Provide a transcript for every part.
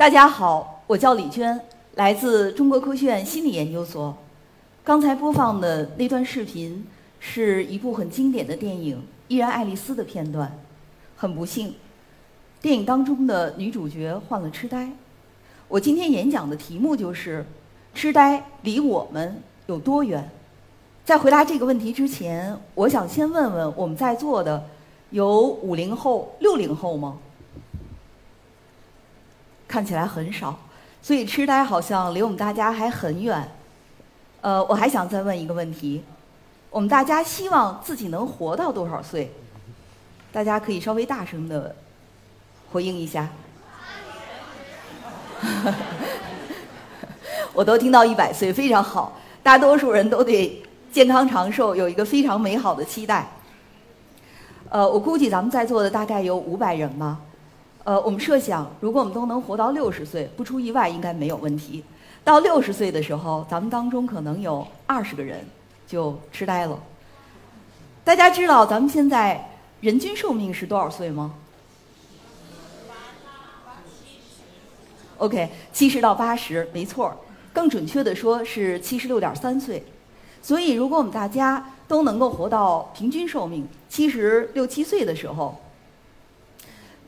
大家好，我叫李娟，来自中国科学院心理研究所。刚才播放的那段视频是一部很经典的电影《依然爱丽丝》的片段。很不幸，电影当中的女主角患了痴呆。我今天演讲的题目就是：痴呆离我们有多远？在回答这个问题之前，我想先问问我们在座的有五零后、六零后吗？看起来很少，所以痴呆好像离我们大家还很远。呃，我还想再问一个问题：我们大家希望自己能活到多少岁？大家可以稍微大声的回应一下。我都听到一百岁，非常好。大多数人都对健康长寿有一个非常美好的期待。呃，我估计咱们在座的大概有五百人吧。呃，我们设想，如果我们都能活到六十岁，不出意外应该没有问题。到六十岁的时候，咱们当中可能有二十个人就痴呆了。大家知道咱们现在人均寿命是多少岁吗？OK，七十到八十，没错。更准确的说是七十六点三岁。所以，如果我们大家都能够活到平均寿命七十六七岁的时候，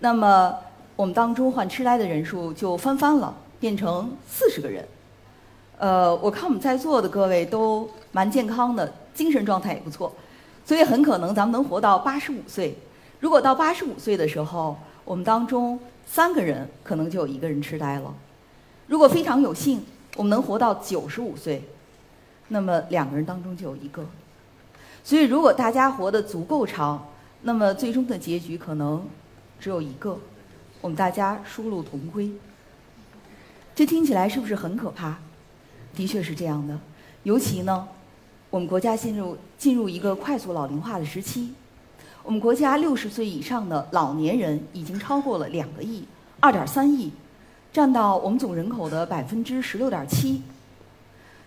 那么，我们当中患痴呆的人数就翻番了，变成四十个人。呃，我看我们在座的各位都蛮健康的，精神状态也不错，所以很可能咱们能活到八十五岁。如果到八十五岁的时候，我们当中三个人可能就有一个人痴呆了。如果非常有幸，我们能活到九十五岁，那么两个人当中就有一个。所以，如果大家活得足够长，那么最终的结局可能。只有一个，我们大家殊路同归。这听起来是不是很可怕？的确是这样的。尤其呢，我们国家进入进入一个快速老龄化的时期。我们国家六十岁以上的老年人已经超过了两个亿，二点三亿，占到我们总人口的百分之十六点七。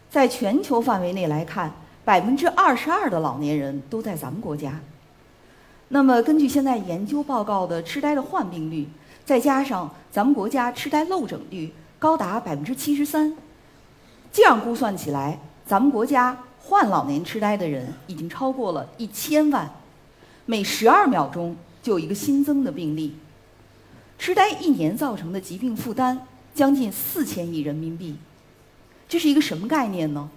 在全球范围内来看，百分之二十二的老年人都在咱们国家。那么，根据现在研究报告的痴呆的患病率，再加上咱们国家痴呆漏诊率高达百分之七十三，这样估算起来，咱们国家患老年痴呆的人已经超过了一千万，每十二秒钟就有一个新增的病例。痴呆一年造成的疾病负担将近四千亿人民币，这是一个什么概念呢？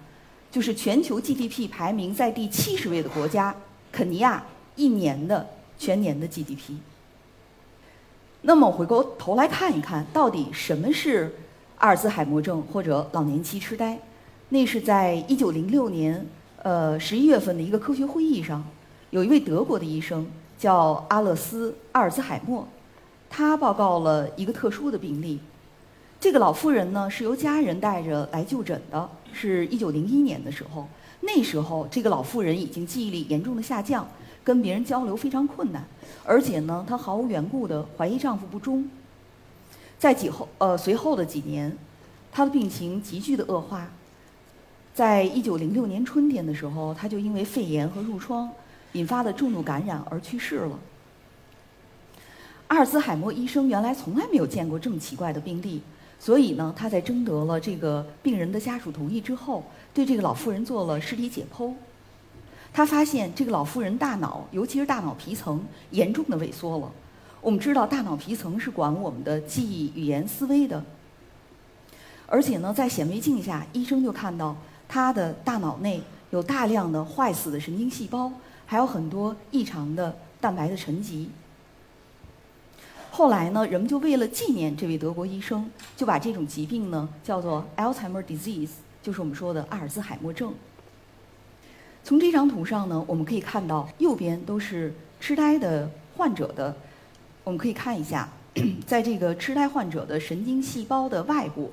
就是全球 GDP 排名在第七十位的国家肯尼亚。一年的全年的 GDP。那么回过头来看一看，到底什么是阿尔兹海默症或者老年期痴呆？那是在一九零六年呃十一月份的一个科学会议上，有一位德国的医生叫阿勒斯·阿尔兹海默，他报告了一个特殊的病例。这个老妇人呢是由家人带着来就诊的，是一九零一年的时候，那时候这个老妇人已经记忆力严重的下降。跟别人交流非常困难，而且呢，她毫无缘故的怀疑丈夫不忠。在几后呃随后的几年，她的病情急剧的恶化。在一九零六年春天的时候，她就因为肺炎和褥疮引发的重度感染而去世了。阿尔兹海默医生原来从来没有见过这么奇怪的病例，所以呢，他在征得了这个病人的家属同意之后，对这个老妇人做了尸体解剖。他发现这个老妇人大脑，尤其是大脑皮层严重的萎缩了。我们知道，大脑皮层是管我们的记忆、语言、思维的。而且呢，在显微镜下，医生就看到他的大脑内有大量的坏死的神经细胞，还有很多异常的蛋白的沉积。后来呢，人们就为了纪念这位德国医生，就把这种疾病呢叫做 Alzheimer disease，就是我们说的阿尔兹海默症。从这张图上呢，我们可以看到右边都是痴呆的患者的，我们可以看一下，在这个痴呆患者的神经细胞的外部，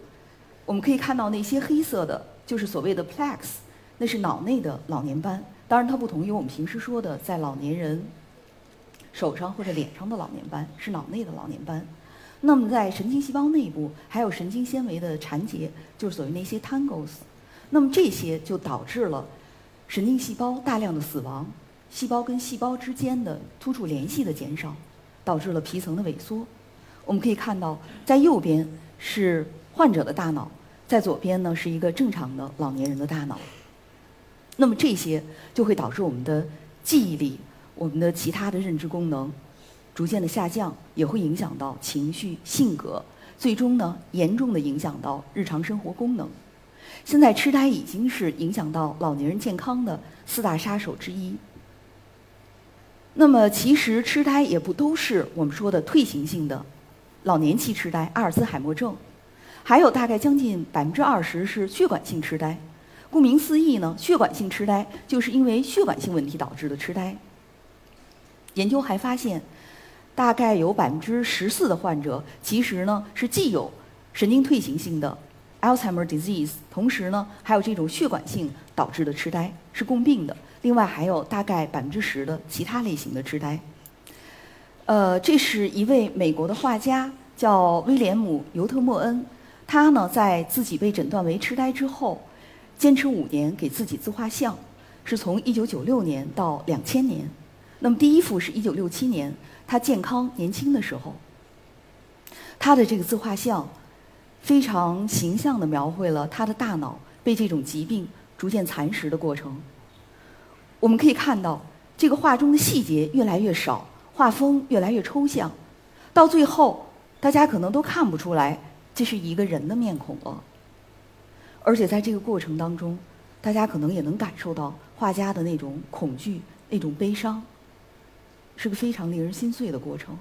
我们可以看到那些黑色的，就是所谓的 plaques，那是脑内的老年斑。当然，它不同于我们平时说的在老年人手上或者脸上的老年斑，是脑内的老年斑。那么，在神经细胞内部还有神经纤维的缠结，就是所谓那些 tangles。那么这些就导致了。神经细胞大量的死亡，细胞跟细胞之间的突触联系的减少，导致了皮层的萎缩。我们可以看到，在右边是患者的大脑，在左边呢是一个正常的老年人的大脑。那么这些就会导致我们的记忆力、我们的其他的认知功能逐渐的下降，也会影响到情绪、性格，最终呢严重的影响到日常生活功能。现在痴呆已经是影响到老年人健康的四大杀手之一。那么其实痴呆也不都是我们说的退行性的老年期痴呆、阿尔兹海默症，还有大概将近百分之二十是血管性痴呆。顾名思义呢，血管性痴呆就是因为血管性问题导致的痴呆。研究还发现，大概有百分之十四的患者其实呢是既有神经退行性的 Alzheimer disease，同时呢还有这种血管性导致的痴呆是共病的。另外还有大概百分之十的其他类型的痴呆。呃，这是一位美国的画家，叫威廉姆·尤特莫恩，他呢在自己被诊断为痴呆之后。坚持五年给自己自画像，是从一九九六年到两千年。那么第一幅是一九六七年，他健康年轻的时候。他的这个自画像，非常形象地描绘了他的大脑被这种疾病逐渐蚕食的过程。我们可以看到，这个画中的细节越来越少，画风越来越抽象，到最后，大家可能都看不出来这是一个人的面孔了。而且在这个过程当中，大家可能也能感受到画家的那种恐惧、那种悲伤，是个非常令人心碎的过程。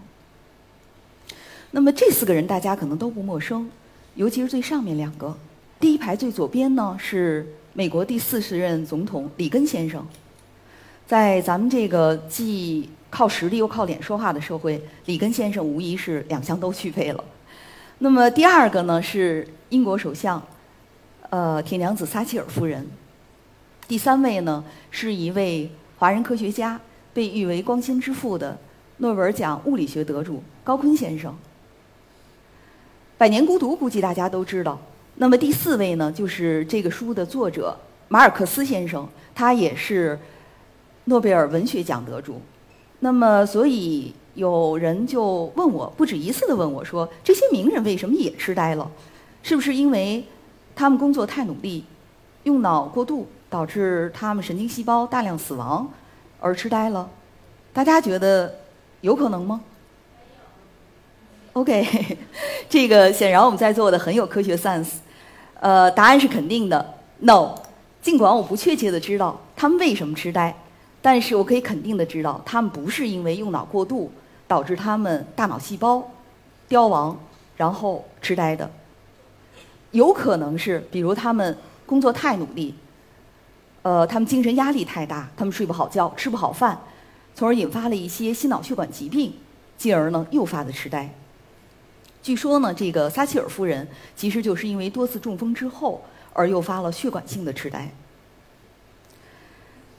那么这四个人大家可能都不陌生，尤其是最上面两个。第一排最左边呢是美国第四十任总统里根先生，在咱们这个既靠实力又靠脸说话的社会，里根先生无疑是两项都具备了。那么第二个呢是英国首相。呃，铁娘子撒切尔夫人。第三位呢，是一位华人科学家，被誉为“光纤之父”的诺贝尔奖物理学得主高锟先生。《百年孤独》估计大家都知道。那么第四位呢，就是这个书的作者马尔克斯先生，他也是诺贝尔文学奖得主。那么，所以有人就问我，不止一次的问我说：“这些名人为什么也痴呆了？是不是因为？”他们工作太努力，用脑过度，导致他们神经细胞大量死亡，而痴呆了。大家觉得有可能吗？OK，这个显然我们在座的很有科学 sense。呃，答案是肯定的，No。尽管我不确切的知道他们为什么痴呆，但是我可以肯定的知道，他们不是因为用脑过度导致他们大脑细胞凋亡，然后痴呆的。有可能是，比如他们工作太努力，呃，他们精神压力太大，他们睡不好觉，吃不好饭，从而引发了一些心脑血管疾病，进而呢诱发的痴呆。据说呢，这个撒切尔夫人其实就是因为多次中风之后而诱发了血管性的痴呆。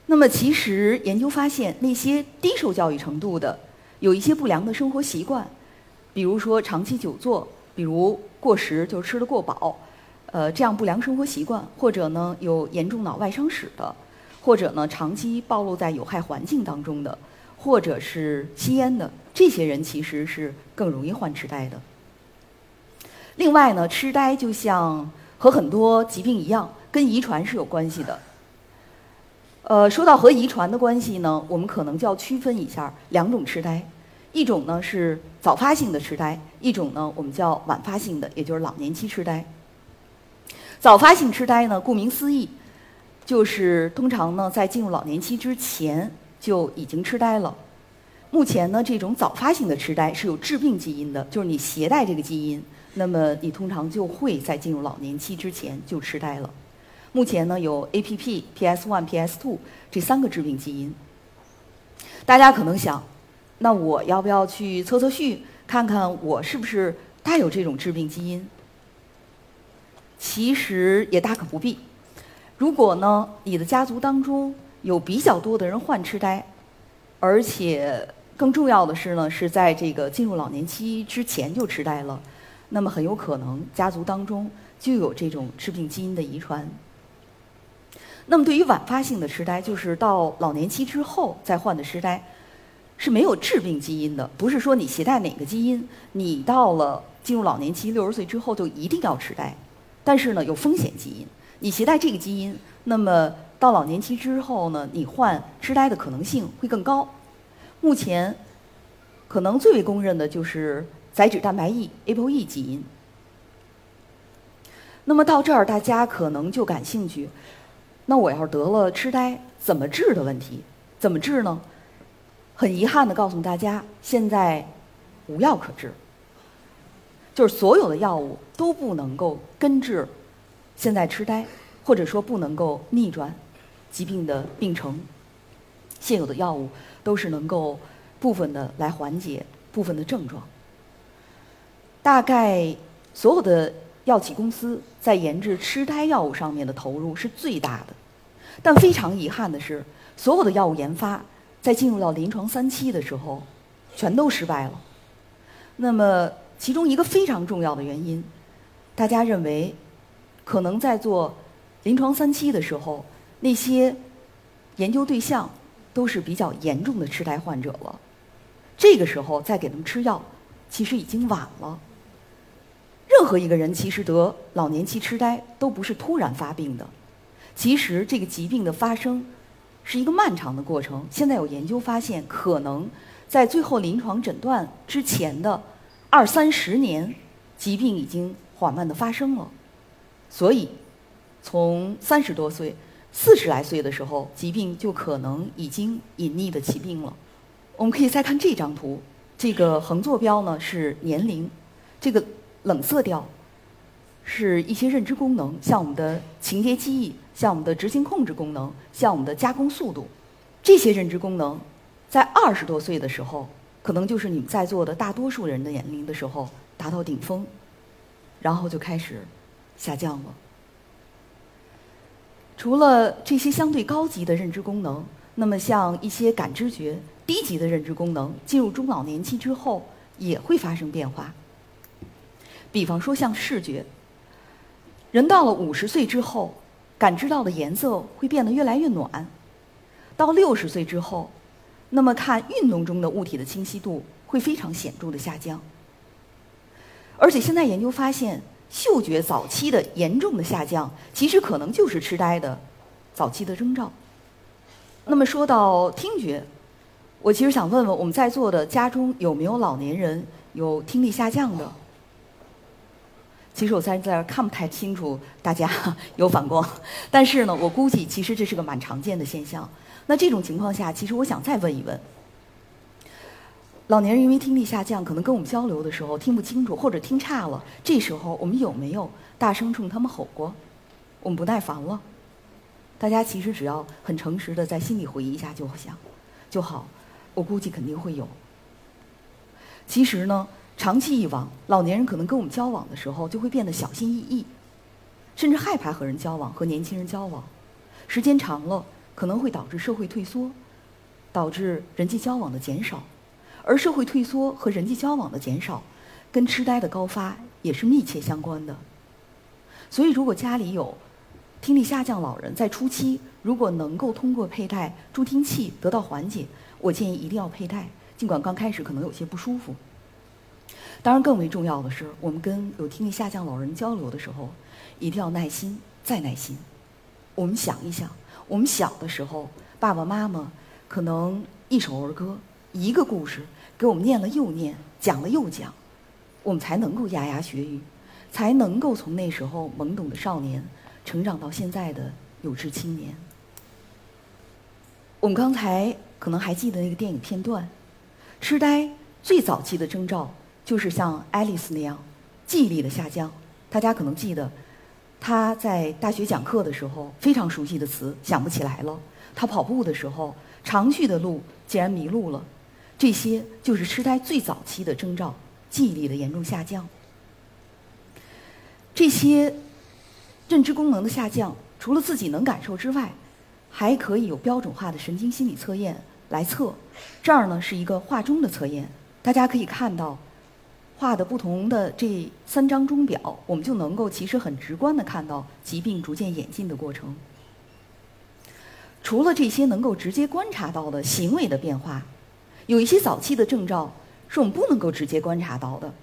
那么，其实研究发现，那些低受教育程度的，有一些不良的生活习惯，比如说长期久坐，比如过食，就是吃得过饱。呃，这样不良生活习惯，或者呢有严重脑外伤史的，或者呢长期暴露在有害环境当中的，或者是吸烟的，这些人其实是更容易患痴呆的。另外呢，痴呆就像和很多疾病一样，跟遗传是有关系的。呃，说到和遗传的关系呢，我们可能就要区分一下两种痴呆，一种呢是早发性的痴呆，一种呢我们叫晚发性的，也就是老年期痴呆。早发性痴呆呢，顾名思义，就是通常呢在进入老年期之前就已经痴呆了。目前呢，这种早发性的痴呆是有致病基因的，就是你携带这个基因，那么你通常就会在进入老年期之前就痴呆了。目前呢，有 APP、PS1、PS2 这三个致病基因。大家可能想，那我要不要去测测序，看看我是不是带有这种致病基因？其实也大可不必。如果呢，你的家族当中有比较多的人患痴呆，而且更重要的是呢，是在这个进入老年期之前就痴呆了，那么很有可能家族当中就有这种致病基因的遗传。那么对于晚发性的痴呆，就是到老年期之后再患的痴呆，是没有致病基因的，不是说你携带哪个基因，你到了进入老年期六十岁之后就一定要痴呆。但是呢，有风险基因，你携带这个基因，那么到老年期之后呢，你患痴呆的可能性会更高。目前可能最为公认的就是载脂蛋白 E（ApoE） 基因。那么到这儿，大家可能就感兴趣，那我要是得了痴呆，怎么治的问题？怎么治呢？很遗憾的告诉大家，现在无药可治，就是所有的药物都不能够根治现在痴呆，或者说不能够逆转疾病的病程。现有的药物都是能够部分的来缓解部分的症状。大概所有的药企公司在研制痴呆药物上面的投入是最大的，但非常遗憾的是，所有的药物研发。在进入到临床三期的时候，全都失败了。那么，其中一个非常重要的原因，大家认为，可能在做临床三期的时候，那些研究对象都是比较严重的痴呆患者了。这个时候再给他们吃药，其实已经晚了。任何一个人其实得老年期痴呆都不是突然发病的，其实这个疾病的发生。是一个漫长的过程。现在有研究发现，可能在最后临床诊断之前的二三十年，疾病已经缓慢的发生了。所以，从三十多岁、四十来岁的时候，疾病就可能已经隐匿的起病了。我们可以再看这张图，这个横坐标呢是年龄，这个冷色调是一些认知功能，像我们的情节记忆。像我们的执行控制功能，像我们的加工速度，这些认知功能，在二十多岁的时候，可能就是你们在座的大多数人的年龄的时候达到顶峰，然后就开始下降了。除了这些相对高级的认知功能，那么像一些感知觉低级的认知功能，进入中老年期之后也会发生变化。比方说像视觉，人到了五十岁之后。感知到的颜色会变得越来越暖，到六十岁之后，那么看运动中的物体的清晰度会非常显著的下降。而且现在研究发现，嗅觉早期的严重的下降，其实可能就是痴呆的早期的征兆。那么说到听觉，我其实想问问我们在座的家中有没有老年人有听力下降的？其实我在这儿看不太清楚，大家 有反光，但是呢，我估计其实这是个蛮常见的现象。那这种情况下，其实我想再问一问：老年人因为听力下降，可能跟我们交流的时候听不清楚，或者听差了，这时候我们有没有大声冲他们吼过？我们不耐烦了？大家其实只要很诚实的在心里回忆一下就想就好，我估计肯定会有。其实呢。长期以往，老年人可能跟我们交往的时候就会变得小心翼翼，甚至害怕和人交往，和年轻人交往。时间长了，可能会导致社会退缩，导致人际交往的减少。而社会退缩和人际交往的减少，跟痴呆的高发也是密切相关的。所以，如果家里有听力下降老人，在初期如果能够通过佩戴助听器得到缓解，我建议一定要佩戴，尽管刚开始可能有些不舒服。当然，更为重要的是，我们跟有听力下降老人交流的时候，一定要耐心再耐心。我们想一想，我们小的时候，爸爸妈妈可能一首儿歌、一个故事给我们念了又念，讲了又讲，我们才能够牙牙学语，才能够从那时候懵懂的少年成长到现在的有志青年。我们刚才可能还记得那个电影片段，痴呆最早期的征兆。就是像爱丽丝那样，记忆力的下降。大家可能记得，他在大学讲课的时候，非常熟悉的词想不起来了。他跑步的时候，常去的路竟然迷路了。这些就是痴呆最早期的征兆，记忆力的严重下降。这些认知功能的下降，除了自己能感受之外，还可以有标准化的神经心理测验来测。这儿呢是一个画钟的测验，大家可以看到。画的不同的这三张钟表，我们就能够其实很直观的看到疾病逐渐演进的过程。除了这些能够直接观察到的行为的变化，有一些早期的征兆是我们不能够直接观察到的，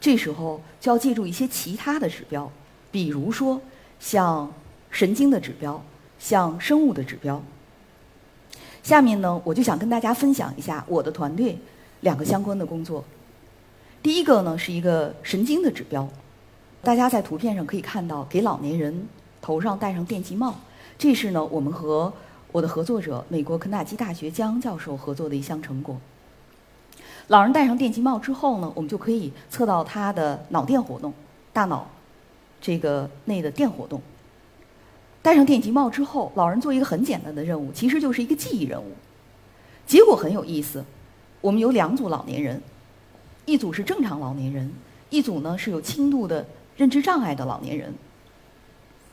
这时候就要借助一些其他的指标，比如说像神经的指标，像生物的指标。下面呢，我就想跟大家分享一下我的团队两个相关的工作。第一个呢是一个神经的指标，大家在图片上可以看到，给老年人头上戴上电极帽，这是呢我们和我的合作者美国肯塔基大学江教授合作的一项成果。老人戴上电极帽之后呢，我们就可以测到他的脑电活动，大脑这个内的电活动。戴上电极帽之后，老人做一个很简单的任务，其实就是一个记忆任务。结果很有意思，我们有两组老年人。一组是正常老年人，一组呢是有轻度的认知障碍的老年人。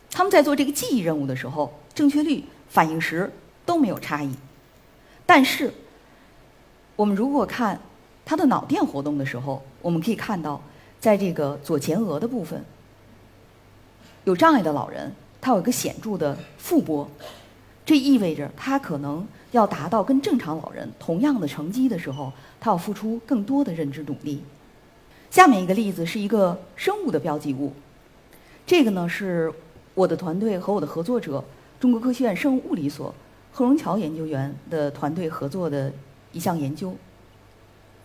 他们在做这个记忆任务的时候，正确率、反应时都没有差异。但是，我们如果看他的脑电活动的时候，我们可以看到，在这个左前额的部分，有障碍的老人他有一个显著的负波，这意味着他可能要达到跟正常老人同样的成绩的时候。他要付出更多的认知努力。下面一个例子是一个生物的标记物，这个呢是我的团队和我的合作者中国科学院生物物理所贺荣桥研究员的团队合作的一项研究。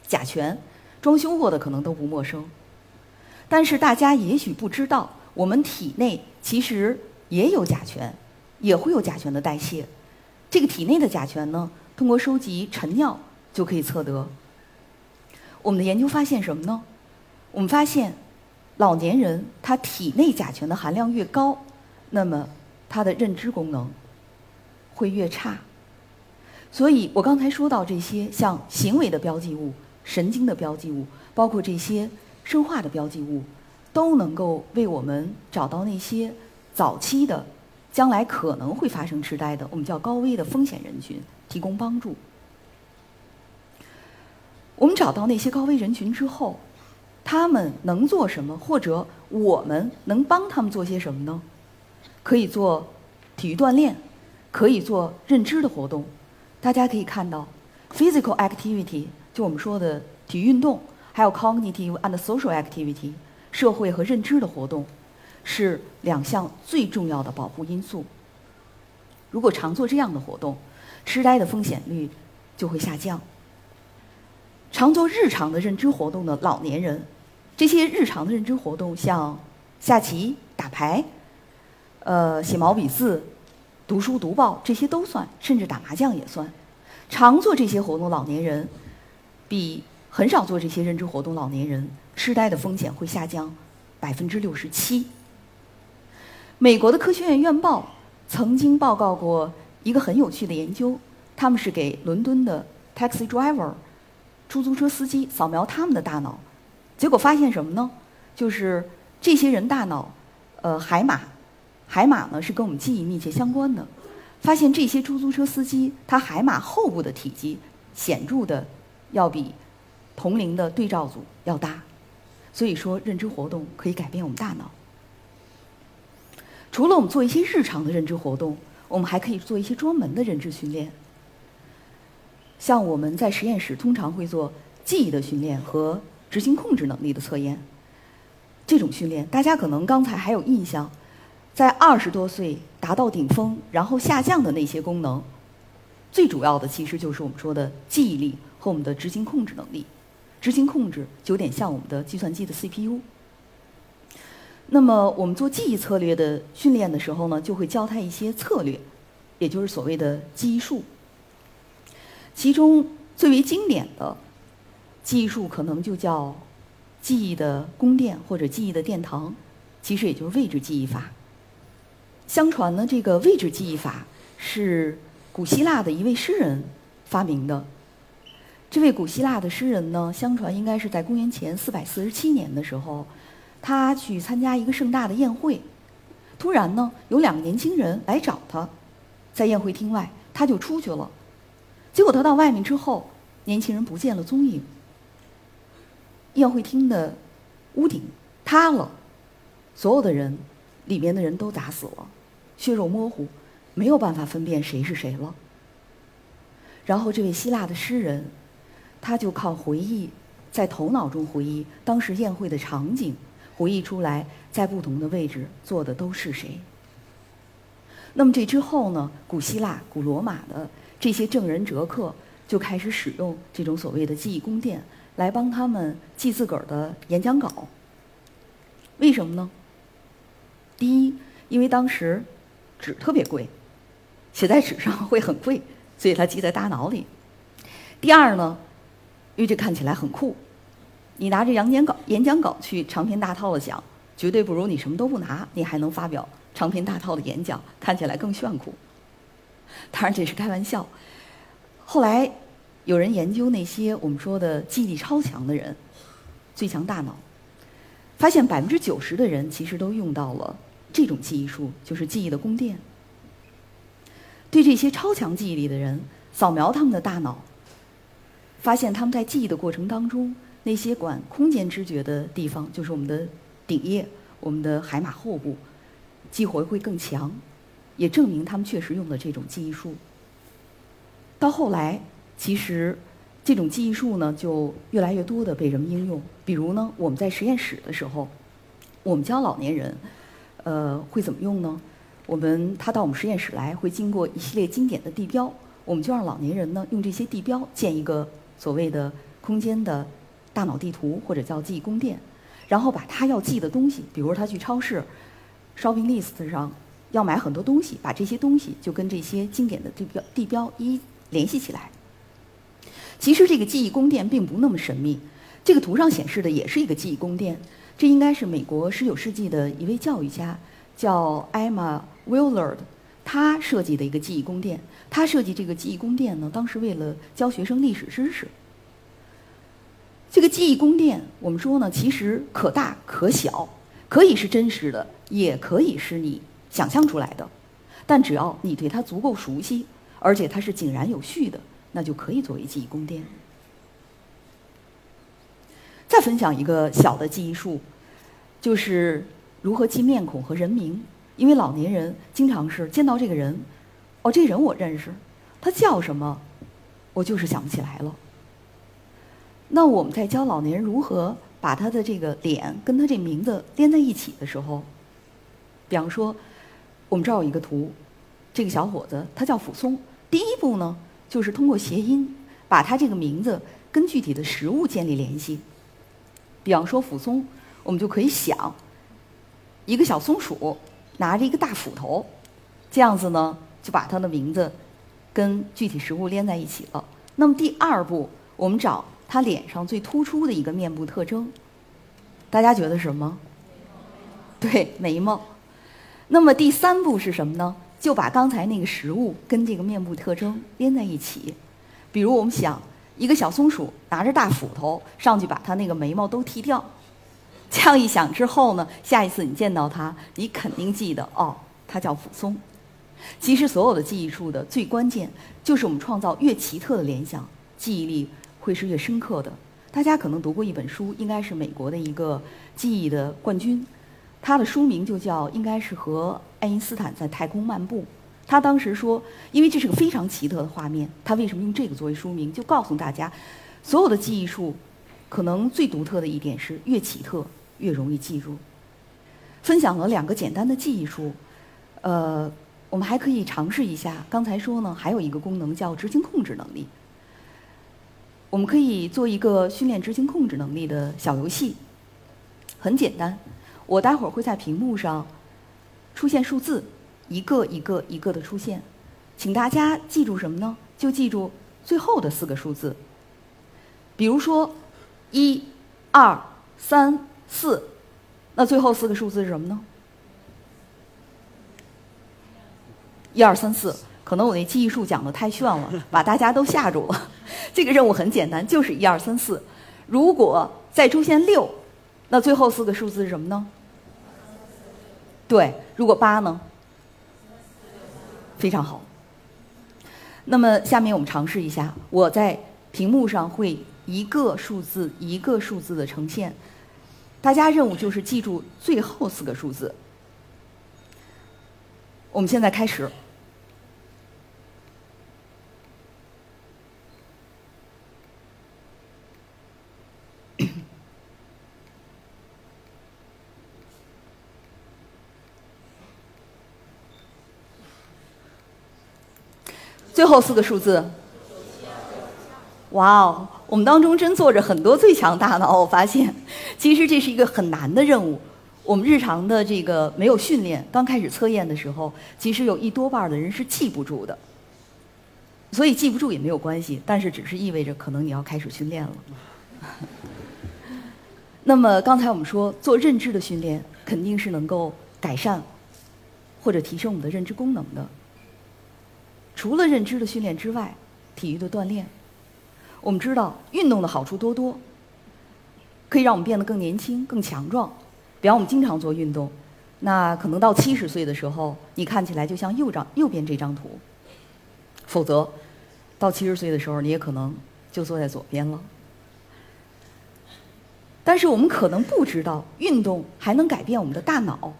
甲醛，装修过的可能都不陌生，但是大家也许不知道，我们体内其实也有甲醛，也会有甲醛的代谢。这个体内的甲醛呢，通过收集晨尿就可以测得。我们的研究发现什么呢？我们发现，老年人他体内甲醛的含量越高，那么他的认知功能会越差。所以我刚才说到这些，像行为的标记物、神经的标记物，包括这些生化的标记物，都能够为我们找到那些早期的、将来可能会发生痴呆的，我们叫高危的风险人群提供帮助。我们找到那些高危人群之后，他们能做什么？或者我们能帮他们做些什么呢？可以做体育锻炼，可以做认知的活动。大家可以看到，physical activity 就我们说的体育运动，还有 cognitive and social activity 社会和认知的活动，是两项最重要的保护因素。如果常做这样的活动，痴呆的风险率就会下降。常做日常的认知活动的老年人，这些日常的认知活动像下棋、打牌、呃写毛笔字、读书读报，这些都算，甚至打麻将也算。常做这些活动老年人，比很少做这些认知活动老年人，痴呆的风险会下降百分之六十七。美国的科学院院报曾经报告过一个很有趣的研究，他们是给伦敦的 taxi driver。出租车司机扫描他们的大脑，结果发现什么呢？就是这些人大脑，呃，海马，海马呢是跟我们记忆密切相关的。发现这些出租车司机，他海马后部的体积显著的要比同龄的对照组要大。所以说，认知活动可以改变我们大脑。除了我们做一些日常的认知活动，我们还可以做一些专门的认知训练。像我们在实验室通常会做记忆的训练和执行控制能力的测验，这种训练大家可能刚才还有印象，在二十多岁达到顶峰然后下降的那些功能，最主要的其实就是我们说的记忆力和我们的执行控制能力。执行控制有点像我们的计算机的 CPU。那么我们做记忆策略的训练的时候呢，就会教他一些策略，也就是所谓的记忆术。其中最为经典的记忆术，可能就叫记忆的宫殿或者记忆的殿堂，其实也就是位置记忆法。相传呢，这个位置记忆法是古希腊的一位诗人发明的。这位古希腊的诗人呢，相传应该是在公元前四百四十七年的时候，他去参加一个盛大的宴会，突然呢，有两个年轻人来找他，在宴会厅外，他就出去了。结果他到外面之后，年轻人不见了踪影。宴会厅的屋顶塌了，所有的人，里面的人都砸死了，血肉模糊，没有办法分辨谁是谁了。然后这位希腊的诗人，他就靠回忆，在头脑中回忆当时宴会的场景，回忆出来在不同的位置坐的都是谁。那么这之后呢，古希腊、古罗马的这些证人哲客就开始使用这种所谓的记忆宫殿来帮他们记自个儿的演讲稿。为什么呢？第一，因为当时纸特别贵，写在纸上会很贵，所以它记在大脑里。第二呢，因为这看起来很酷，你拿着演讲稿、演讲稿去长篇大套的讲，绝对不如你什么都不拿，你还能发表长篇大套的演讲，看起来更炫酷。当然这是开玩笑。后来有人研究那些我们说的记忆力超强的人，最强大脑，发现百分之九十的人其实都用到了这种记忆术，就是记忆的宫殿。对这些超强记忆力的人，扫描他们的大脑。发现他们在记忆的过程当中，那些管空间知觉的地方，就是我们的顶叶、我们的海马后部，激活会更强，也证明他们确实用了这种记忆术。到后来，其实这种记忆术呢，就越来越多的被人们应用。比如呢，我们在实验室的时候，我们教老年人，呃，会怎么用呢？我们他到我们实验室来，会经过一系列经典的地标，我们就让老年人呢，用这些地标建一个。所谓的空间的大脑地图，或者叫记忆宫殿，然后把他要记的东西，比如他去超市 shopping list 上要买很多东西，把这些东西就跟这些经典的地标地标一联系起来。其实这个记忆宫殿并不那么神秘，这个图上显示的也是一个记忆宫殿。这应该是美国十九世纪的一位教育家，叫 Emma Willard。他设计的一个记忆宫殿，他设计这个记忆宫殿呢，当时为了教学生历史知识。个记忆宫殿，我们说呢，其实可大可小，可以是真实的，也可以是你想象出来的。但只要你对它足够熟悉，而且它是井然有序的，那就可以作为记忆宫殿。再分享一个小的记忆术，就是如何记面孔和人名。因为老年人经常是见到这个人，哦，这人我认识，他叫什么，我就是想不起来了。那我们在教老年人如何把他的这个脸跟他这名字连在一起的时候，比方说，我们这儿有一个图，这个小伙子他叫傅松。第一步呢，就是通过谐音把他这个名字跟具体的食物建立联系。比方说傅松，我们就可以想一个小松鼠。拿着一个大斧头，这样子呢，就把它的名字跟具体食物连在一起了。那么第二步，我们找他脸上最突出的一个面部特征，大家觉得什么？对，眉毛。那么第三步是什么呢？就把刚才那个食物跟这个面部特征连在一起。比如我们想一个小松鼠拿着大斧头上去把它那个眉毛都剃掉。这样一想之后呢，下一次你见到它，你肯定记得哦，它叫傅松。其实所有的记忆术的最关键，就是我们创造越奇特的联想，记忆力会是越深刻的。大家可能读过一本书，应该是美国的一个记忆的冠军，他的书名就叫应该是和爱因斯坦在太空漫步。他当时说，因为这是个非常奇特的画面，他为什么用这个作为书名？就告诉大家，所有的记忆术。可能最独特的一点是，越奇特越容易记住。分享了两个简单的记忆术，呃，我们还可以尝试一下。刚才说呢，还有一个功能叫执行控制能力。我们可以做一个训练执行控制能力的小游戏，很简单。我待会儿会在屏幕上出现数字，一个一个一个的出现，请大家记住什么呢？就记住最后的四个数字，比如说。一、二、三、四，那最后四个数字是什么呢？一二三四，可能我那记忆术讲的太炫了，把大家都吓住了。这个任务很简单，就是一二三四。如果再出现六，那最后四个数字是什么呢？对，如果八呢？非常好。那么下面我们尝试一下，我在屏幕上会。一个数字一个数字的呈现，大家任务就是记住最后四个数字。我们现在开始。最后四个数字。哇哦，我们当中真坐着很多最强大脑。我发现，其实这是一个很难的任务。我们日常的这个没有训练，刚开始测验的时候，其实有一多半的人是记不住的。所以记不住也没有关系，但是只是意味着可能你要开始训练了。那么刚才我们说做认知的训练，肯定是能够改善或者提升我们的认知功能的。除了认知的训练之外，体育的锻炼，我们知道运动的好处多多，可以让我们变得更年轻、更强壮。比方我们经常做运动，那可能到七十岁的时候，你看起来就像右张右边这张图；否则，到七十岁的时候，你也可能就坐在左边了。但是我们可能不知道，运动还能改变我们的大脑。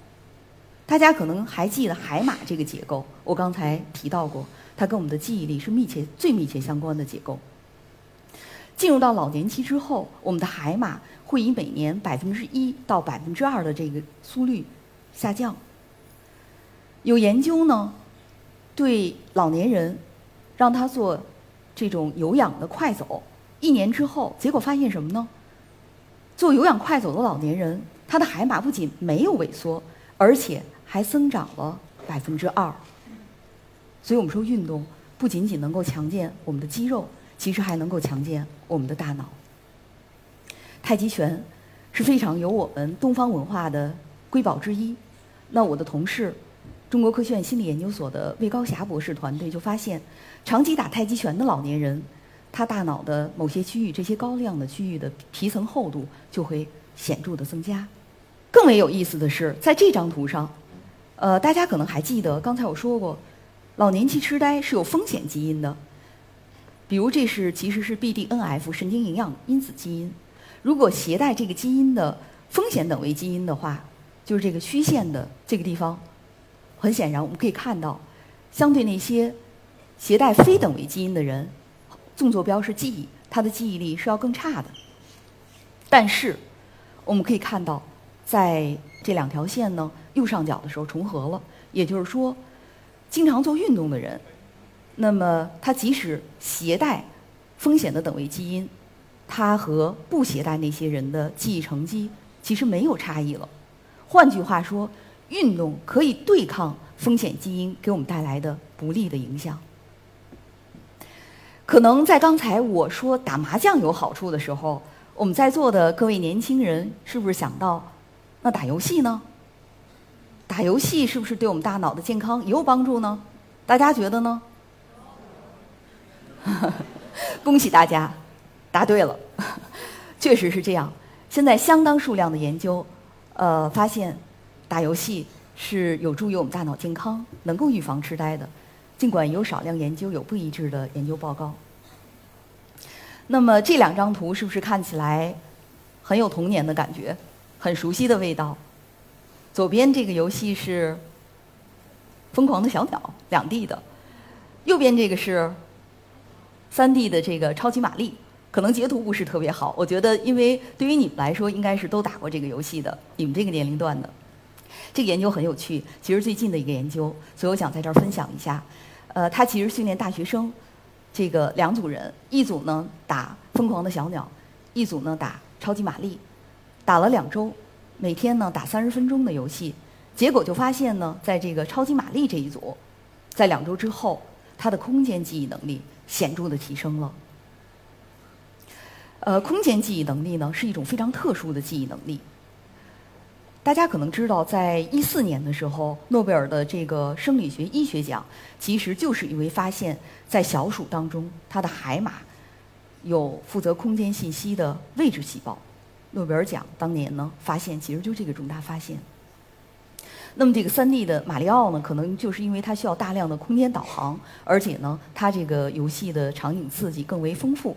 大家可能还记得海马这个结构，我刚才提到过，它跟我们的记忆力是密切、最密切相关的结构。进入到老年期之后，我们的海马会以每年百分之一到百分之二的这个速率下降。有研究呢，对老年人让他做这种有氧的快走，一年之后，结果发现什么呢？做有氧快走的老年人，他的海马不仅没有萎缩，而且还增长了百分之二。所以我们说，运动不仅仅能够强健我们的肌肉，其实还能够强健我们的大脑。太极拳是非常有我们东方文化的瑰宝之一。那我的同事，中国科学院心理研究所的魏高霞博士团队就发现，长期打太极拳的老年人。他大脑的某些区域，这些高亮的区域的皮层厚度就会显著的增加。更为有意思的是，在这张图上，呃，大家可能还记得，刚才我说过，老年期痴呆是有风险基因的。比如，这是其实是 BDNF 神经营养因子基因。如果携带这个基因的风险等位基因的话，就是这个虚线的这个地方，很显然我们可以看到，相对那些携带非等位基因的人。纵坐标是记忆，他的记忆力是要更差的。但是，我们可以看到，在这两条线呢右上角的时候重合了，也就是说，经常做运动的人，那么他即使携带风险的等位基因，他和不携带那些人的记忆成绩其实没有差异了。换句话说，运动可以对抗风险基因给我们带来的不利的影响。可能在刚才我说打麻将有好处的时候，我们在座的各位年轻人是不是想到，那打游戏呢？打游戏是不是对我们大脑的健康也有帮助呢？大家觉得呢？恭喜大家，答对了，确实是这样。现在相当数量的研究，呃，发现打游戏是有助于我们大脑健康，能够预防痴呆的。尽管有少量研究有不一致的研究报告，那么这两张图是不是看起来很有童年的感觉，很熟悉的味道？左边这个游戏是《疯狂的小鸟》两 D 的，右边这个是三 D 的这个超级玛丽。可能截图不是特别好，我觉得，因为对于你们来说，应该是都打过这个游戏的，你们这个年龄段的。这个研究很有趣，其实最近的一个研究，所以我想在这儿分享一下。呃，他其实训练大学生，这个两组人，一组呢打疯狂的小鸟，一组呢打超级玛丽，打了两周，每天呢打三十分钟的游戏，结果就发现呢，在这个超级玛丽这一组，在两周之后，他的空间记忆能力显著的提升了。呃，空间记忆能力呢是一种非常特殊的记忆能力。大家可能知道，在一四年的时候，诺贝尔的这个生理学医学奖，其实就是因为发现，在小鼠当中，它的海马有负责空间信息的位置细胞。诺贝尔奖当年呢，发现其实就这个重大发现。那么这个三 D 的马里奥呢，可能就是因为它需要大量的空间导航，而且呢，它这个游戏的场景刺激更为丰富。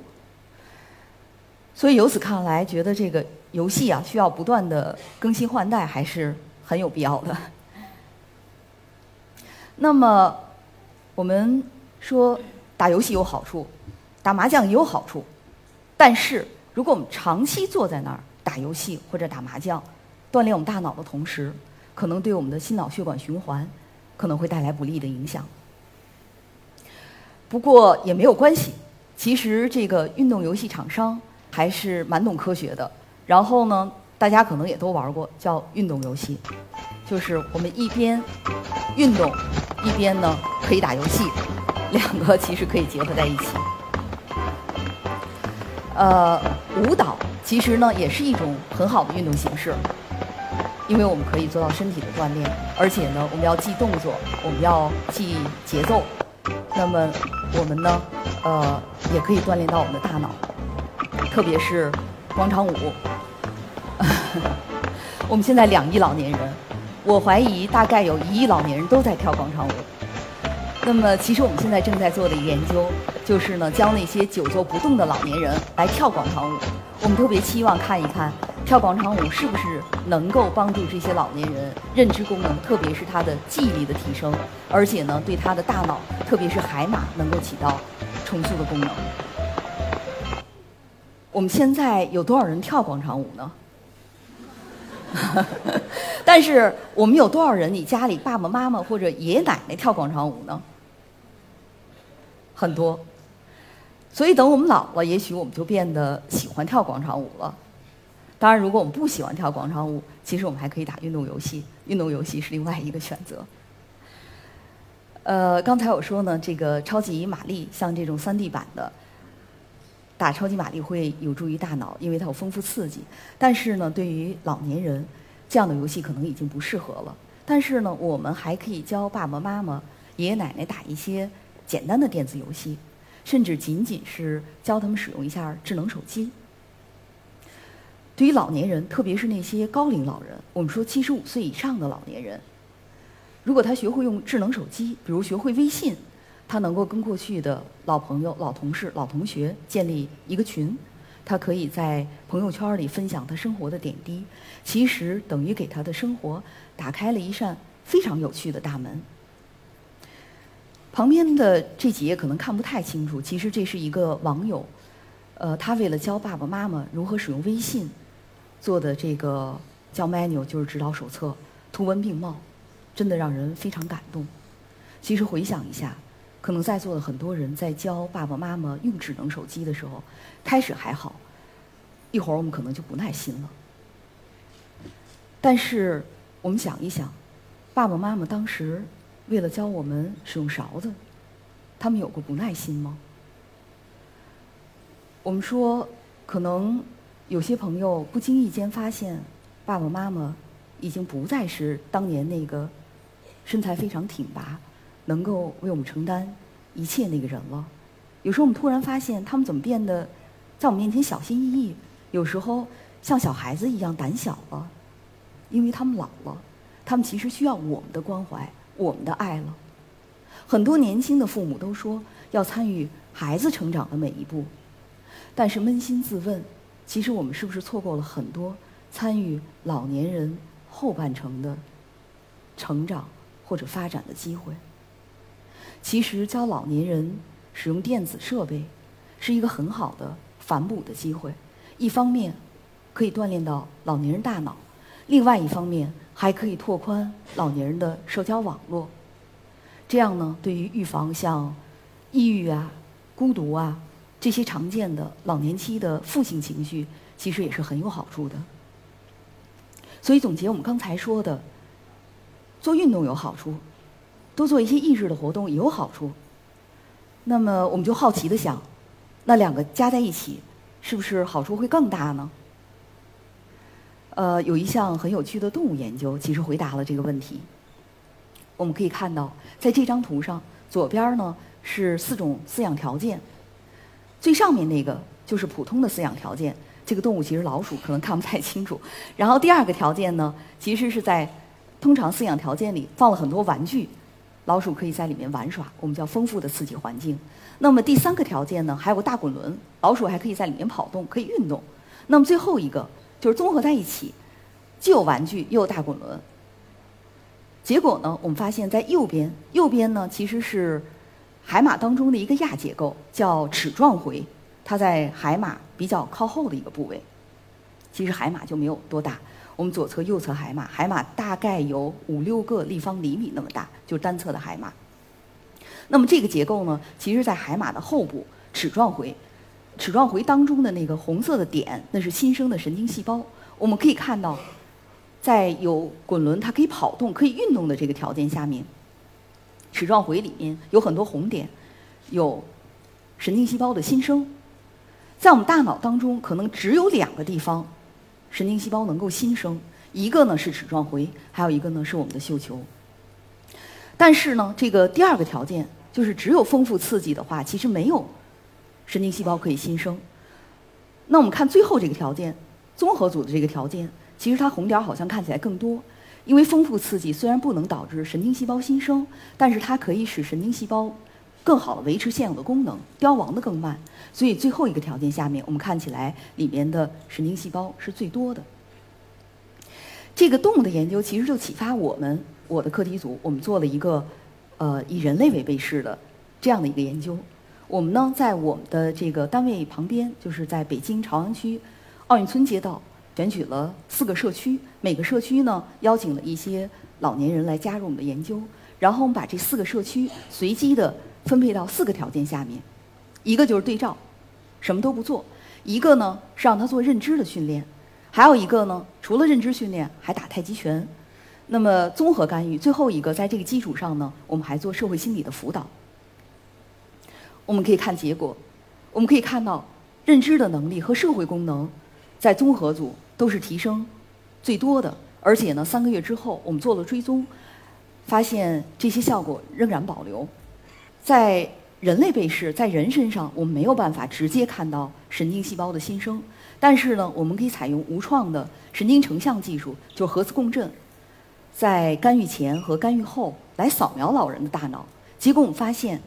所以由此看来，觉得这个游戏啊需要不断的更新换代，还是很有必要的。那么，我们说打游戏有好处，打麻将也有好处，但是如果我们长期坐在那儿打游戏或者打麻将，锻炼我们大脑的同时，可能对我们的心脑血管循环可能会带来不利的影响。不过也没有关系，其实这个运动游戏厂商还是蛮懂科学的。然后呢，大家可能也都玩过，叫运动游戏，就是我们一边运动，一边呢可以打游戏，两个其实可以结合在一起。呃，舞蹈其实呢也是一种很好的运动形式，因为我们可以做到身体的锻炼，而且呢我们要记动作，我们要记节奏。那么我们呢，呃，也可以锻炼到我们的大脑，特别是广场舞。我们现在两亿老年人，我怀疑大概有一亿老年人都在跳广场舞。那么，其实我们现在正在做的研究，就是呢，教那些久坐不动的老年人来跳广场舞。我们特别期望看一看，跳广场舞是不是能够帮助这些老年人认知功能，特别是他的记忆力的提升，而且呢，对他的大脑，特别是海马，能够起到重塑的功能。我们现在有多少人跳广场舞呢？但是我们有多少人？你家里爸爸妈妈或者爷爷奶奶跳广场舞呢？很多。所以等我们老了，也许我们就变得喜欢跳广场舞了。当然，如果我们不喜欢跳广场舞，其实我们还可以打运动游戏。运动游戏是另外一个选择。呃，刚才我说呢，这个超级玛丽像这种三 D 版的。打超级玛丽会有助于大脑，因为它有丰富刺激。但是呢，对于老年人，这样的游戏可能已经不适合了。但是呢，我们还可以教爸爸妈妈、爷爷奶奶打一些简单的电子游戏，甚至仅仅是教他们使用一下智能手机。对于老年人，特别是那些高龄老人，我们说七十五岁以上的老年人，如果他学会用智能手机，比如学会微信。他能够跟过去的老朋友、老同事、老同学建立一个群，他可以在朋友圈里分享他生活的点滴，其实等于给他的生活打开了一扇非常有趣的大门。旁边的这几页可能看不太清楚，其实这是一个网友，呃，他为了教爸爸妈妈如何使用微信做的这个叫 manual，就是指导手册，图文并茂，真的让人非常感动。其实回想一下。可能在座的很多人在教爸爸妈妈用智能手机的时候，开始还好，一会儿我们可能就不耐心了。但是我们想一想，爸爸妈妈当时为了教我们使用勺子，他们有过不耐心吗？我们说，可能有些朋友不经意间发现，爸爸妈妈已经不再是当年那个身材非常挺拔。能够为我们承担一切那个人了。有时候我们突然发现，他们怎么变得在我们面前小心翼翼？有时候像小孩子一样胆小了，因为他们老了，他们其实需要我们的关怀、我们的爱了。很多年轻的父母都说要参与孩子成长的每一步，但是扪心自问，其实我们是不是错过了很多参与老年人后半程的成长或者发展的机会？其实教老年人使用电子设备是一个很好的反哺的机会。一方面可以锻炼到老年人大脑，另外一方面还可以拓宽老年人的社交网络。这样呢，对于预防像抑郁啊、孤独啊这些常见的老年期的负性情绪，其实也是很有好处的。所以总结我们刚才说的，做运动有好处。多做一些益智的活动也有好处。那么我们就好奇的想，那两个加在一起，是不是好处会更大呢？呃，有一项很有趣的动物研究，其实回答了这个问题。我们可以看到，在这张图上，左边呢是四种饲养条件，最上面那个就是普通的饲养条件，这个动物其实老鼠，可能看不太清楚。然后第二个条件呢，其实是在通常饲养条件里放了很多玩具。老鼠可以在里面玩耍，我们叫丰富的刺激环境。那么第三个条件呢，还有个大滚轮，老鼠还可以在里面跑动，可以运动。那么最后一个就是综合在一起，既有玩具又有大滚轮。结果呢，我们发现在右边，右边呢其实是海马当中的一个亚结构，叫齿状回，它在海马比较靠后的一个部位。其实海马就没有多大。我们左侧、右侧海马，海马大概有五六个立方厘米那么大，就是单侧的海马。那么这个结构呢，其实在海马的后部齿状回，齿状回当中的那个红色的点，那是新生的神经细胞。我们可以看到，在有滚轮它可以跑动、可以运动的这个条件下面，齿状回里面有很多红点，有神经细胞的新生。在我们大脑当中，可能只有两个地方神经细胞能够新生，一个呢是齿状回，还有一个呢是我们的嗅球。但是呢，这个第二个条件就是只有丰富刺激的话，其实没有神经细胞可以新生。那我们看最后这个条件，综合组的这个条件，其实它红点好像看起来更多，因为丰富刺激虽然不能导致神经细胞新生，但是它可以使神经细胞更好的维持现有的功能，凋亡的更慢。所以最后一个条件下面，我们看起来里面的神经细胞是最多的。这个动物的研究其实就启发我们。我的课题组，我们做了一个，呃，以人类为贝氏的这样的一个研究。我们呢，在我们的这个单位旁边，就是在北京朝阳区奥运村街道，选取了四个社区，每个社区呢邀请了一些老年人来加入我们的研究。然后我们把这四个社区随机的分配到四个条件下面，一个就是对照，什么都不做；一个呢是让他做认知的训练；还有一个呢，除了认知训练，还打太极拳。那么综合干预，最后一个在这个基础上呢，我们还做社会心理的辅导。我们可以看结果，我们可以看到认知的能力和社会功能在综合组都是提升最多的，而且呢，三个月之后我们做了追踪，发现这些效果仍然保留。在人类被试，在人身上我们没有办法直接看到神经细胞的新生，但是呢，我们可以采用无创的神经成像技术，就是核磁共振。在干预前和干预后来扫描老人的大脑，结果我们发现，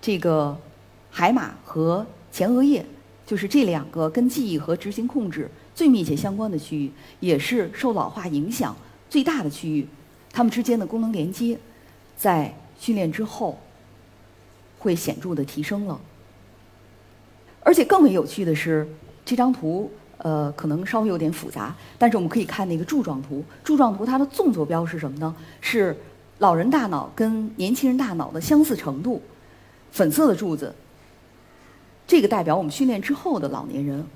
这个海马和前额叶，就是这两个跟记忆和执行控制最密切相关的区域，也是受老化影响最大的区域，它们之间的功能连接，在训练之后会显著的提升了。而且更为有趣的是，这张图。呃，可能稍微有点复杂，但是我们可以看那个柱状图。柱状图它的纵坐标是什么呢？是老人大脑跟年轻人大脑的相似程度。粉色的柱子，这个代表我们训练之后的老年人，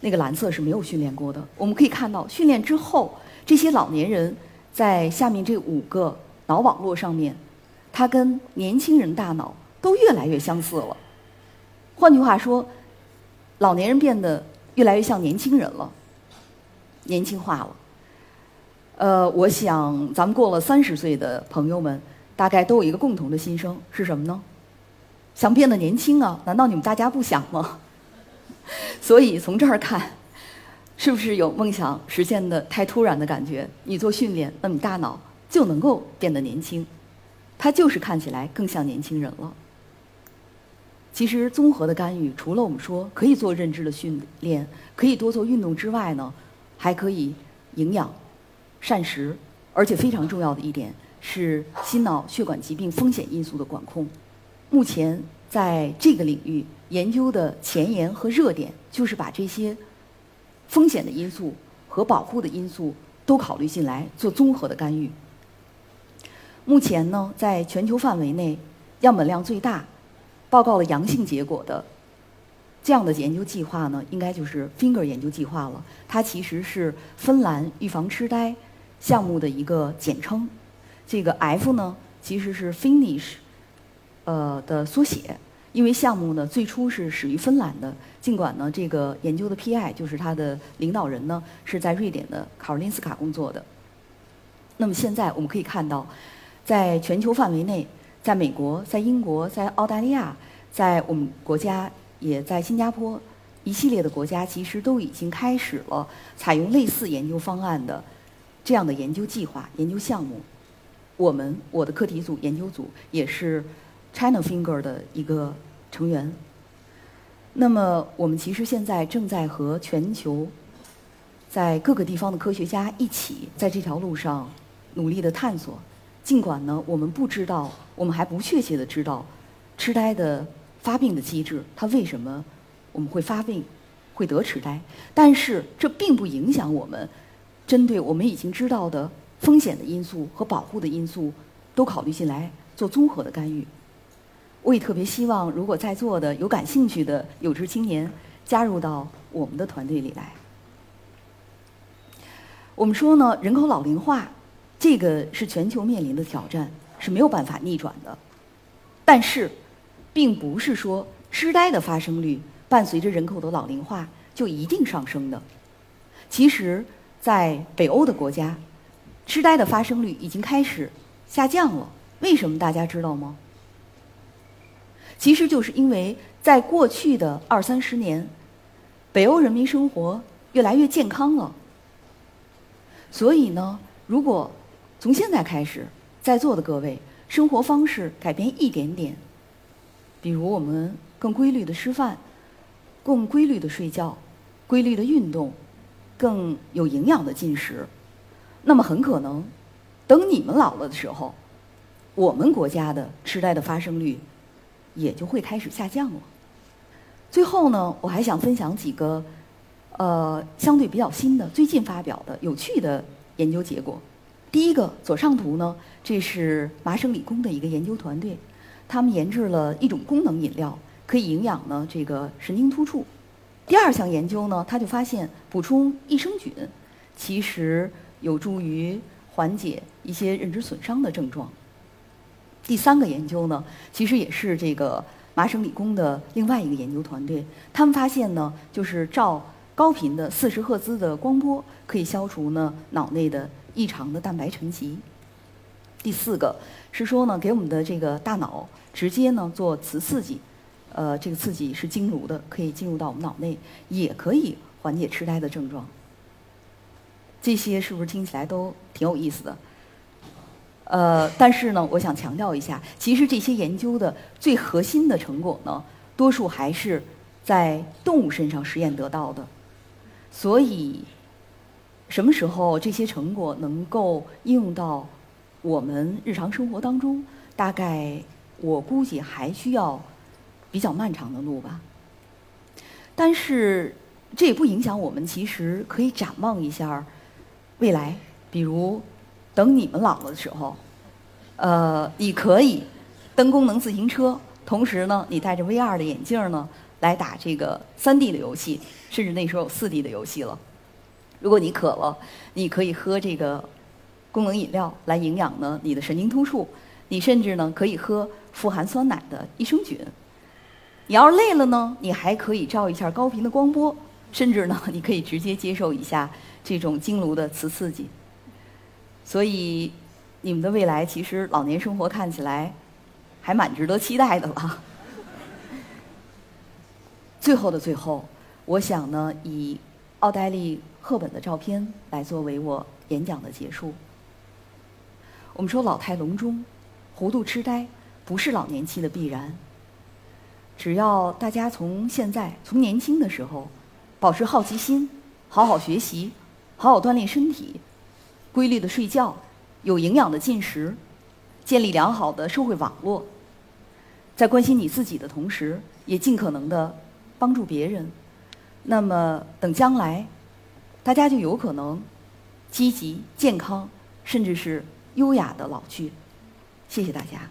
那个蓝色是没有训练过的。我们可以看到，训练之后，这些老年人在下面这五个脑网络上面，它跟年轻人大脑都越来越相似了。换句话说，老年人变得。越来越像年轻人了，年轻化了。呃，我想咱们过了三十岁的朋友们，大概都有一个共同的心声，是什么呢？想变得年轻啊？难道你们大家不想吗？所以从这儿看，是不是有梦想实现的太突然的感觉？你做训练，那你大脑就能够变得年轻，它就是看起来更像年轻人了。其实综合的干预，除了我们说可以做认知的训练，可以多做运动之外呢，还可以营养、膳食，而且非常重要的一点是心脑血管疾病风险因素的管控。目前在这个领域研究的前沿和热点，就是把这些风险的因素和保护的因素都考虑进来，做综合的干预。目前呢，在全球范围内，样本量最大。报告了阳性结果的这样的研究计划呢，应该就是 Finger 研究计划了。它其实是芬兰预防痴呆项目的一个简称。这个 F 呢，其实是 Finish 呃的缩写。因为项目呢最初是始于芬兰的，尽管呢这个研究的 PI 就是它的领导人呢是在瑞典的卡尔林斯卡工作的。那么现在我们可以看到，在全球范围内。在美国，在英国，在澳大利亚，在我们国家，也在新加坡，一系列的国家其实都已经开始了采用类似研究方案的这样的研究计划、研究项目。我们我的课题组研究组也是 China Finger 的一个成员。那么，我们其实现在正在和全球在各个地方的科学家一起在这条路上努力的探索。尽管呢，我们不知道，我们还不确切的知道，痴呆的发病的机制，它为什么我们会发病，会得痴呆？但是这并不影响我们针对我们已经知道的风险的因素和保护的因素都考虑进来做综合的干预。我也特别希望，如果在座的有感兴趣的有志青年，加入到我们的团队里来。我们说呢，人口老龄化，这个是全球面临的挑战，是没有办法逆转的。但是，并不是说痴呆的发生率伴随着人口的老龄化就一定上升的。其实，在北欧的国家，痴呆的发生率已经开始下降了。为什么大家知道吗？其实就是因为在过去的二三十年，北欧人民生活越来越健康了。所以呢，如果从现在开始，在座的各位生活方式改变一点点，比如我们更规律的吃饭，更规律的睡觉，规律的运动，更有营养的进食，那么很可能，等你们老了的时候，我们国家的痴呆的发生率也就会开始下降了。最后呢，我还想分享几个。呃，相对比较新的、最近发表的有趣的研究结果。第一个左上图呢，这是麻省理工的一个研究团队，他们研制了一种功能饮料，可以营养呢这个神经突触。第二项研究呢，他就发现补充益生菌，其实有助于缓解一些认知损伤的症状。第三个研究呢，其实也是这个麻省理工的另外一个研究团队，他们发现呢，就是照。高频的四十赫兹的光波可以消除呢脑内的异常的蛋白沉积。第四个是说呢，给我们的这个大脑直接呢做磁刺激，呃，这个刺激是经颅的，可以进入到我们脑内，也可以缓解痴呆的症状。这些是不是听起来都挺有意思的？呃，但是呢，我想强调一下，其实这些研究的最核心的成果呢，多数还是在动物身上实验得到的。所以，什么时候这些成果能够应用到我们日常生活当中？大概我估计还需要比较漫长的路吧。但是这也不影响我们，其实可以展望一下未来。比如，等你们老了的时候，呃，你可以蹬功能自行车，同时呢，你戴着 VR 的眼镜呢。来打这个三 D 的游戏，甚至那时候有四 D 的游戏了。如果你渴了，你可以喝这个功能饮料来营养呢你的神经突触。你甚至呢可以喝富含酸奶的益生菌。你要是累了呢，你还可以照一下高频的光波，甚至呢 你可以直接接受一下这种经颅的磁刺激。所以，你们的未来其实老年生活看起来还蛮值得期待的了。最后的最后，我想呢，以奥黛丽·赫本的照片来作为我演讲的结束。我们说老态龙钟、糊涂痴呆不是老年期的必然。只要大家从现在从年轻的时候保持好奇心，好好学习，好好锻炼身体，规律的睡觉，有营养的进食，建立良好的社会网络，在关心你自己的同时，也尽可能的。帮助别人，那么等将来，大家就有可能积极、健康，甚至是优雅的老去。谢谢大家。